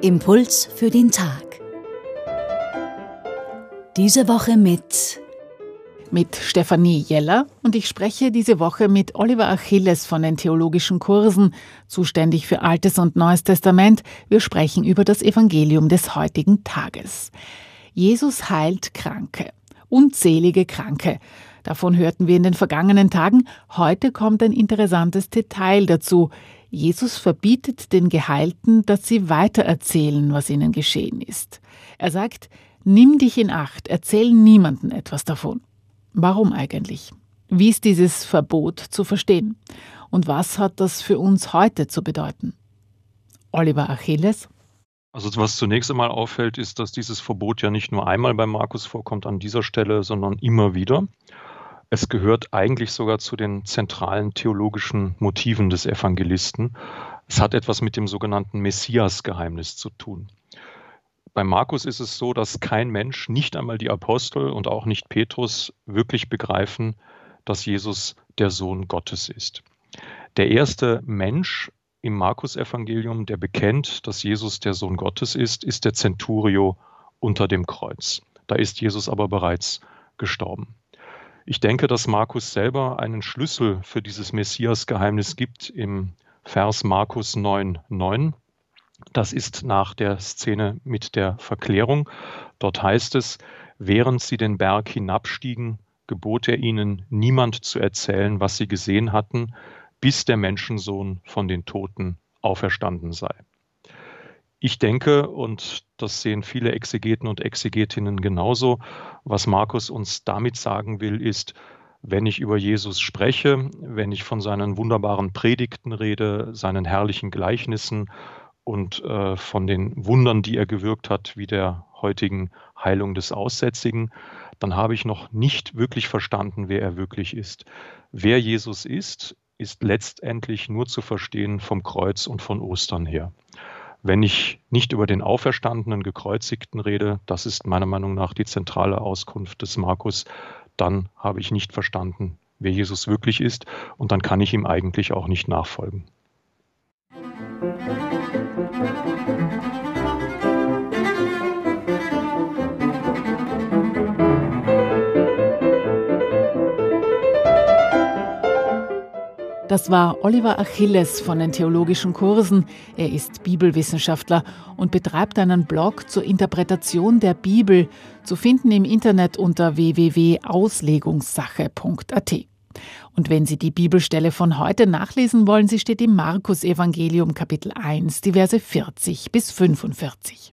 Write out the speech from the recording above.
Impuls für den Tag. Diese Woche mit mit Stefanie Jeller und ich spreche diese Woche mit Oliver Achilles von den theologischen Kursen, zuständig für Altes und Neues Testament. Wir sprechen über das Evangelium des heutigen Tages. Jesus heilt Kranke, unzählige Kranke. Davon hörten wir in den vergangenen Tagen. Heute kommt ein interessantes Detail dazu. Jesus verbietet den Geheilten, dass sie weitererzählen, was ihnen geschehen ist. Er sagt, Nimm dich in Acht, erzähl niemanden etwas davon. Warum eigentlich? Wie ist dieses Verbot zu verstehen? Und was hat das für uns heute zu bedeuten? Oliver Achilles? Also was zunächst einmal auffällt, ist, dass dieses Verbot ja nicht nur einmal bei Markus vorkommt an dieser Stelle, sondern immer wieder. Es gehört eigentlich sogar zu den zentralen theologischen Motiven des Evangelisten. Es hat etwas mit dem sogenannten Messias-Geheimnis zu tun. Bei Markus ist es so, dass kein Mensch, nicht einmal die Apostel und auch nicht Petrus, wirklich begreifen, dass Jesus der Sohn Gottes ist. Der erste Mensch im Markus-Evangelium, der bekennt, dass Jesus der Sohn Gottes ist, ist der Centurio unter dem Kreuz. Da ist Jesus aber bereits gestorben. Ich denke, dass Markus selber einen Schlüssel für dieses Messias-Geheimnis gibt im Vers Markus 9, 9. Das ist nach der Szene mit der Verklärung. Dort heißt es, während sie den Berg hinabstiegen, gebot er ihnen, niemand zu erzählen, was sie gesehen hatten, bis der Menschensohn von den Toten auferstanden sei. Ich denke, und das sehen viele Exegeten und Exegetinnen genauso, was Markus uns damit sagen will, ist, wenn ich über Jesus spreche, wenn ich von seinen wunderbaren Predigten rede, seinen herrlichen Gleichnissen und äh, von den Wundern, die er gewirkt hat, wie der heutigen Heilung des Aussätzigen, dann habe ich noch nicht wirklich verstanden, wer er wirklich ist. Wer Jesus ist, ist letztendlich nur zu verstehen vom Kreuz und von Ostern her. Wenn ich nicht über den auferstandenen Gekreuzigten rede, das ist meiner Meinung nach die zentrale Auskunft des Markus, dann habe ich nicht verstanden, wer Jesus wirklich ist und dann kann ich ihm eigentlich auch nicht nachfolgen. Das war Oliver Achilles von den theologischen Kursen. Er ist Bibelwissenschaftler und betreibt einen Blog zur Interpretation der Bibel, zu finden im Internet unter www.auslegungssache.at. Und wenn Sie die Bibelstelle von heute nachlesen wollen, sie steht im Markus Evangelium Kapitel 1, die Verse 40 bis 45.